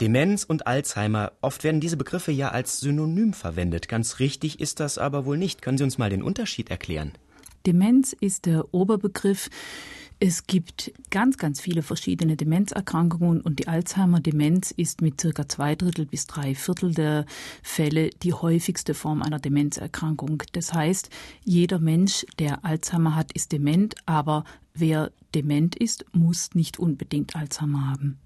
Demenz und Alzheimer, oft werden diese Begriffe ja als Synonym verwendet. Ganz richtig ist das aber wohl nicht. Können Sie uns mal den Unterschied erklären? Demenz ist der Oberbegriff. Es gibt ganz, ganz viele verschiedene Demenzerkrankungen und die Alzheimer-Demenz ist mit circa zwei Drittel bis drei Viertel der Fälle die häufigste Form einer Demenzerkrankung. Das heißt, jeder Mensch, der Alzheimer hat, ist dement, aber wer dement ist, muss nicht unbedingt Alzheimer haben.